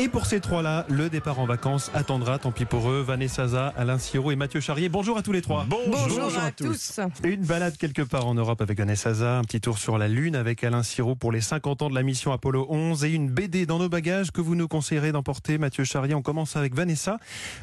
Et pour ces trois-là, le départ en vacances attendra, tant pis pour eux, Vanessa Zaza, Alain Siro et Mathieu Charrier. Bonjour à tous les trois. Bonjour, à, tous. Une balade quelque part en Europe avec Vanessa Zaza, un petit tour sur la Lune avec Alain Siro pour les 50 ans de la mission Apollo 11 et une BD dans nos bagages que vous nous conseillerez d'emporter. Mathieu Charrier, on commence avec Vanessa.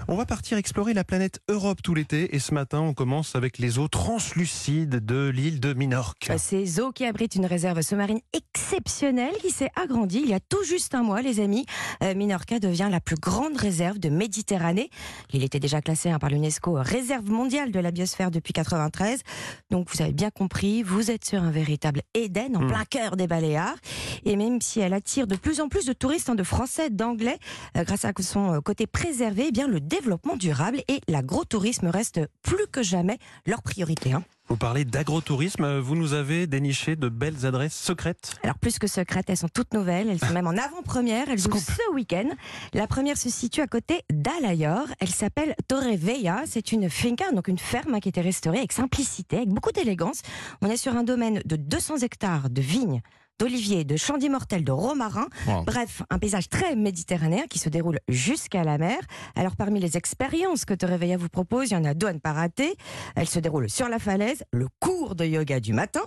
On va partir explorer la planète Europe tout l'été et ce matin, on commence avec les eaux translucides de l'île de Minorque. Ces eaux qui abritent une réserve sous-marine exceptionnelle qui s'est agrandie il y a tout juste un mois, les amis. Euh, Minorca devient la plus grande réserve de Méditerranée. L'île était déjà classée hein, par l'UNESCO réserve mondiale de la biosphère depuis 93. Donc vous avez bien compris, vous êtes sur un véritable Éden en hmm. plein cœur des Baléares. Et même si elle attire de plus en plus de touristes, hein, de Français, d'Anglais, euh, grâce à son euh, côté préservé, eh bien le développement durable et l'agrotourisme restent plus que jamais leur priorité. Hein. Vous parlez d'agrotourisme, vous nous avez déniché de belles adresses secrètes. Alors plus que secrètes, elles sont toutes nouvelles, elles sont même en avant-première, elles ouvrent ce week-end. La première se situe à côté d'Alayor, elle s'appelle Torrevella, c'est une finca, donc une ferme qui a été restaurée avec simplicité, avec beaucoup d'élégance. On est sur un domaine de 200 hectares de vignes d'oliviers, de champs d'immortels, de romarin. Bref, un paysage très méditerranéen qui se déroule jusqu'à la mer. Alors, parmi les expériences que Te Réveilla vous propose, il y en a deux à ne pas rater. Elles se déroulent sur la falaise, le cours de yoga du matin,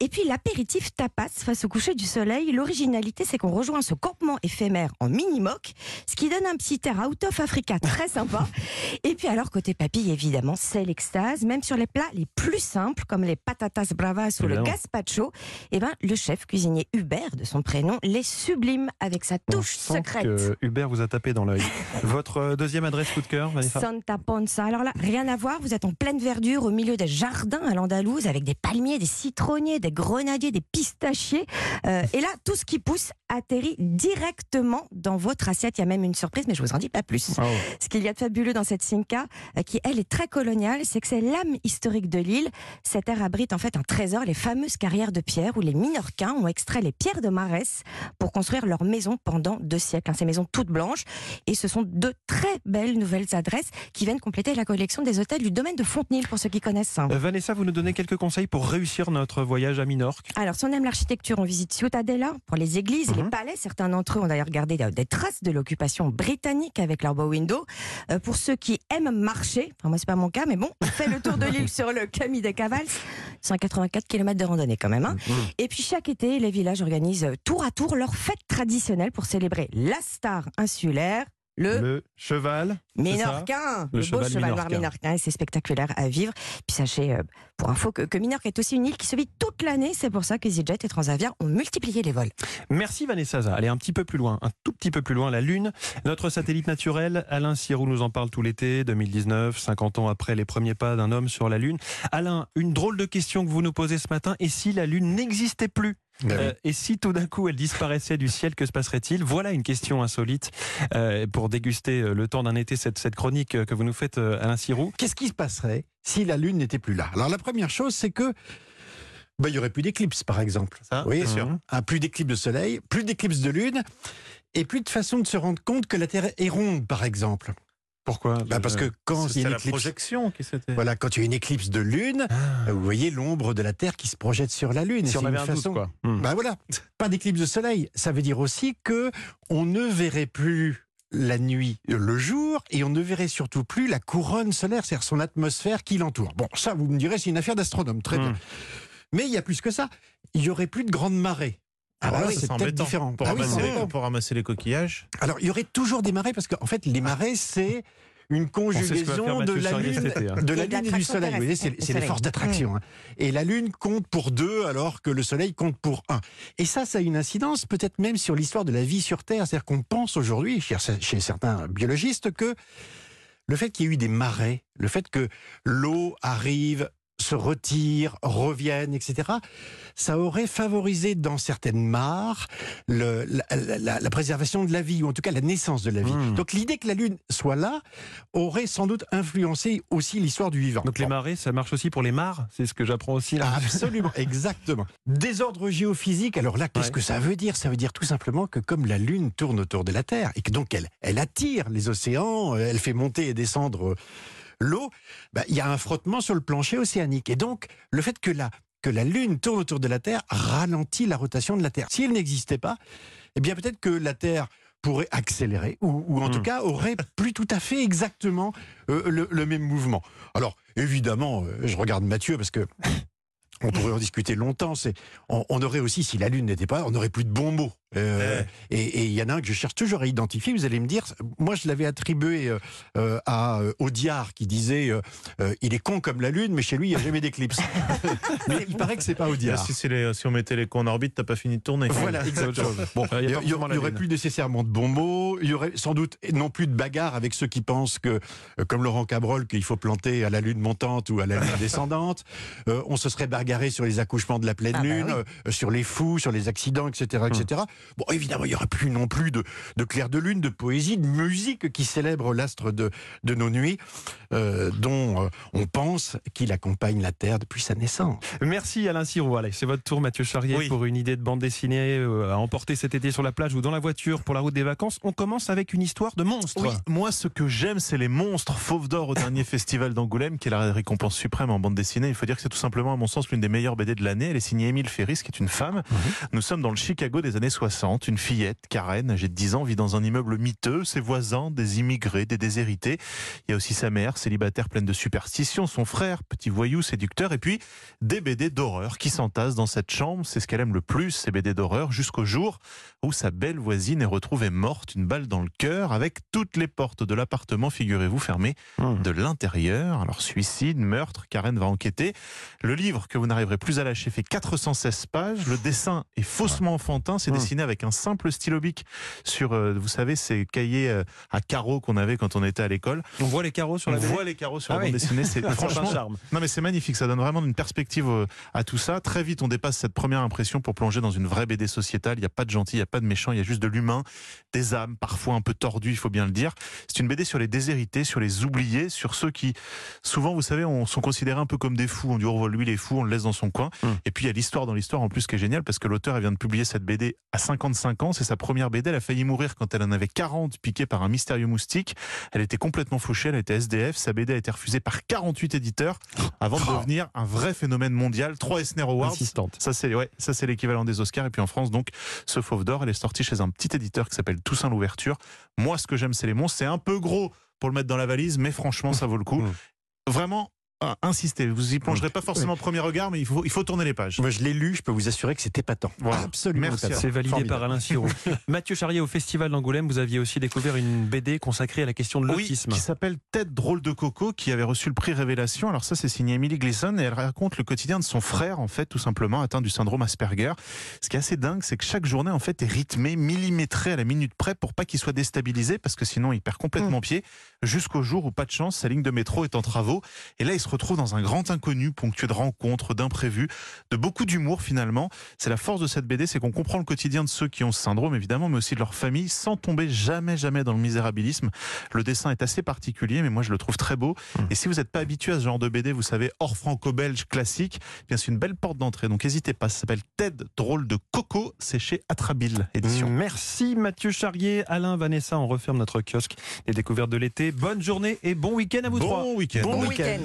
et puis l'apéritif tapas face au coucher du soleil. L'originalité, c'est qu'on rejoint ce campement éphémère en mini-moc, ce qui donne un petit air out of Africa très sympa. et puis alors, côté papille, évidemment, c'est l'extase. Même sur les plats les plus simples, comme les patatas bravas ou le gazpacho, eh ben, le chef cuisine Hubert, de son prénom, les sublime avec sa touche secrète. Que Hubert vous a tapé dans l'œil. Votre euh, deuxième adresse coup de cœur, Vanessa Santa Ponza. Alors là, rien à voir, vous êtes en pleine verdure, au milieu des jardins à l'Andalouse, avec des palmiers, des citronniers, des grenadiers, des pistachiers. Euh, et là, tout ce qui pousse atterrit directement dans votre assiette. Il y a même une surprise, mais je vous en dis pas plus. Ah ce qu'il y a de fabuleux dans cette Cinca, euh, qui elle est très coloniale, c'est que c'est l'âme historique de l'île. Cette terre abrite en fait un trésor, les fameuses carrières de pierre où les Minorquins ont extrait les pierres de Marès pour construire leur maison pendant deux siècles. Hein, ces maisons toutes blanches. Et ce sont de très belles nouvelles adresses qui viennent compléter la collection des hôtels du domaine de Fontenil pour ceux qui connaissent. Euh, Vanessa, vous nous donnez quelques conseils pour réussir notre voyage à Minorque? Alors, si on aime l'architecture, on visite Ciutadella pour les églises les mhm. palais. Certains d'entre eux ont d'ailleurs gardé des traces de l'occupation britannique avec leurs beaux windows. Euh, pour ceux qui aiment marcher, enfin moi c'est pas mon cas, mais bon, fait le tour de l'île sur le Camille des Cavals. 184 km de randonnée quand même. Hein. Mhm. Et puis chaque été, les villages organisent tour à tour leur fête traditionnelle pour célébrer la star insulaire, le, cheval Minorquin, le, beau cheval noir Minorquin, et c'est spectaculaire à vivre. Puis sachez, euh, pour info, que, que Minorque est aussi une île qui se vit toute l'année. C'est pour ça que EasyJet et Transavia ont multiplié les vols. Merci Vanessa. Allez un petit peu plus loin, un tout petit peu plus loin, la Lune, notre satellite naturel. Alain Sirou nous en parle tout l'été, 2019, 50 ans après les premiers pas d'un homme sur la Lune. Alain, une drôle de question que vous nous posez ce matin. Et si la Lune n'existait plus? Ben euh, et si tout d'un coup elle disparaissait du ciel, que se passerait-il? Voilà une question insolite euh, pour déguster euh, le temps d'un été cette, cette chronique que vous nous faites, Alain Sirou. Qu'est-ce qui se passerait si la Lune n'était plus là? Alors la première chose, c'est que bah, il y aurait plus d'éclipse, par exemple. oui, bien sûr. Un, plus d'éclipse de soleil, plus d'éclipse de lune, et plus de façon de se rendre compte que la Terre est ronde, par exemple. Pourquoi? Bah Parce que quand il y a une éclipse, projection qui Voilà, quand il y a une éclipse de lune, ah. vous voyez l'ombre de la Terre qui se projette sur la lune. Si on avait une façon... quoi. Hmm. Bah voilà, pas d'éclipse de soleil. Ça veut dire aussi que on ne verrait plus la nuit le jour et on ne verrait surtout plus la couronne solaire, c'est-à-dire son atmosphère qui l'entoure. Bon, ça, vous me direz, c'est une affaire d'astronome, très bien. Hmm. Mais il y a plus que ça. Il y aurait plus de grandes marées. Ah bah oui, c'est peut-être différent. Pour, ah ramasser les, pour, ramasser les, coquillages Alors, il y aurait toujours des marées, parce qu'en fait, les marées, c'est une conjugaison de la Lune, hein. de la Lune et du Soleil. c'est les forces d'attraction. Hein. Et la Lune compte pour deux, alors que le Soleil compte pour un. Et ça, ça a une incidence peut-être même sur l'histoire de la vie sur Terre. C'est-à-dire qu'on pense aujourd'hui, chez certains biologistes, que le fait qu'il y ait eu des marées, le fait que l'eau arrive se retirent, reviennent, etc., ça aurait favorisé dans certaines mares le, la, préservation de la vie, ou en tout cas la naissance de la vie. Hmm. Donc l'idée que la Lune soit là aurait sans doute influencé aussi l'histoire du vivant. Donc les marées, ça marche aussi pour les mares C'est ce que j'apprends aussi là. Absolument, exactement. Désordre géophysique, alors là, qu'est-ce que ça veut dire? Ça veut dire tout simplement que comme la Lune tourne autour de la Terre, et que donc elle, elle attire les océans, elle fait monter et descendre l'eau, bah, il y a un frottement sur le plancher océanique. Et donc, le fait que la, que la Lune tourne autour de la Terre ralentit la rotation de la Terre. Si elle n'existait pas, eh bien peut-être que la Terre pourrait accélérer, ou, en tout hmm. cas aurait plus tout à fait exactement le, le, même mouvement. Alors, évidemment, je regarde Mathieu parce que on pourrait en discuter longtemps. C'est, on, aurait aussi, si la Lune n'était pas, on n'aurait plus de bons mots. Euh, et il y en a un que je cherche toujours à identifier. Vous allez me dire, moi je l'avais attribué euh, euh, à Audiard qui disait il est con comme la Lune, mais chez lui il n'y a jamais d'éclipse. mais il paraît que c'est pas Audiard. Si, si, on mettait les cons en orbite, t'as pas fini de tourner. Voilà, exactement. Bon, il n'y aurait plus nécessairement de bons mots. Il y aurait sans doute non plus de bagarre avec ceux qui pensent que, comme Laurent Cabrol, qu'il faut planter à la Lune montante ou à la Lune descendante. on se serait bagarré sur les accouchements de la pleine ah bah Lune, sur les fous, sur les accidents, etc., etc. Bon, évidemment, il n'y aura plus non plus de, de clair de lune, de poésie, de musique qui célèbre l'astre de, de nos nuits, euh, dont euh, on pense qu'il accompagne la Terre depuis sa naissance. Merci Alain Sirou. Allez, c'est votre tour, Mathieu Charrier, pour une idée de bande dessinée euh, à emporter cet été sur la plage ou dans la voiture pour la route des vacances. On commence avec une histoire de monstre. Oui, moi, ce que j'aime, c'est les monstres fauves d'or au dernier festival d'Angoulême, qui est la récompense suprême en bande dessinée. Il faut dire que c'est tout simplement, à mon sens, l'une des meilleures BD de l'année. Elle est signée Émile Ferris, qui est une femme. Mhm. Nous sommes dans le Chicago des années 60 une fillette, Karen, âgée de 10 ans, vit dans un immeuble miteux, ses voisins, des immigrés, des déshérités. Il y a aussi sa mère, célibataire pleine de superstitions, son frère, petit voyou séducteur, et puis des BD d'horreur qui s'entassent dans cette chambre. C'est ce qu'elle aime le plus, ces BD d'horreur, jusqu'au jour où sa belle voisine est retrouvée morte, une balle dans le cœur, avec toutes les portes de l'appartement, figurez-vous, fermées mmh. de l'intérieur. Alors suicide, meurtre, Karen va enquêter. Le livre que vous n'arriverez plus à lâcher fait 416 pages. Le dessin est faussement enfantin, c'est mmh. dessiné avec un simple stylo bic sur, euh, vous savez, ces cahiers euh, à carreaux qu'on avait quand on était à l'école. On voit les carreaux sur la On voit les carreaux sur la ah bande dessinée. C'est franchement charme. Non mais c'est magnifique. Ça donne vraiment une perspective euh, à tout ça. Très vite, on dépasse cette première impression pour plonger dans une vraie BD sociétale. Il n'y a pas de gentil, il n'y a pas de méchant, il y a juste de l'humain, des âmes, parfois un peu tordues, il faut bien le dire. C'est une BD sur les déshérités, sur les oubliés, sur ceux qui, souvent, vous savez, on sont considérés un peu comme des fous. On dit, oh, lui, il est fou, on le laisse dans son coin. Hum. Et puis, il y a l'histoire dans l'histoire en plus qui est géniale parce que l'auteur, vient de publier cette BD à 55 ans. C'est sa première BD. Elle a failli mourir quand elle en avait 40, piquée par un mystérieux moustique. Elle était complètement fauchée, elle était SDF. Sa BD a été refusée par 48 éditeurs avant de oh. devenir un vrai phénomène mondial. Trois Eisner Awards. Ça, c'est ouais, ça c'est l'équivalent des Oscars. Et puis en France, donc, ce Fauve d'Or, elle est sortie chez un petit éditeur qui s'appelle Toussaint l'Ouverture. Moi, ce que j'aime, c'est les monstres. C'est un peu gros pour le mettre dans la valise, mais franchement, ça vaut le coup. Mmh. Vraiment, insister. Vous y plongerez pas forcément au premier regard, mais il faut, il faut tourner les pages. Moi, je l'ai lu, je peux vous assurer que c'était pas Voilà. Absolument. Merci. C'est validé par Alain Sirou. Mathieu Charrier, au Festival d'Angoulême, vous aviez aussi découvert une BD consacrée à la question de l'autisme. Oui, qui s'appelle Tête drôle de coco, qui avait reçu le prix Révélation. Alors ça, c'est signé Emily Gleason et elle raconte le quotidien de son frère, en fait, tout simplement atteint du syndrome Asperger. Ce qui est assez dingue, c'est que chaque journée, en fait, est rythmée, millimétrée à la minute près pour pas qu'il soit déstabilisé, parce que sinon, il perd complètement mm. pied, jusqu'au jour où, pas de chance, sa ligne de métro est en travaux. Et là, il se retrouve dans un grand inconnu, ponctué de rencontres, d'imprévus, de beaucoup d'humour finalement. C'est la force de cette BD, c'est qu'on comprend le quotidien de ceux qui ont ce syndrome évidemment, mais aussi de leur famille, sans tomber jamais, jamais dans le misérabilisme. Le dessin est assez particulier, mais moi je le trouve très beau. Mmh. Et si vous n'êtes pas habitué à ce genre de BD, vous savez, hors franco-belge classique, eh bien c'est une belle porte d'entrée. Donc n'hésitez pas, ça s'appelle Ted Drôle de Coco, c'est chez Atrabile Édition. Merci Mathieu Charrier, Alain, Vanessa, on referme notre kiosque des découvertes de l'été. Bonne journée et bon week-end à vous bon trois. Week-end. Bon, week-end.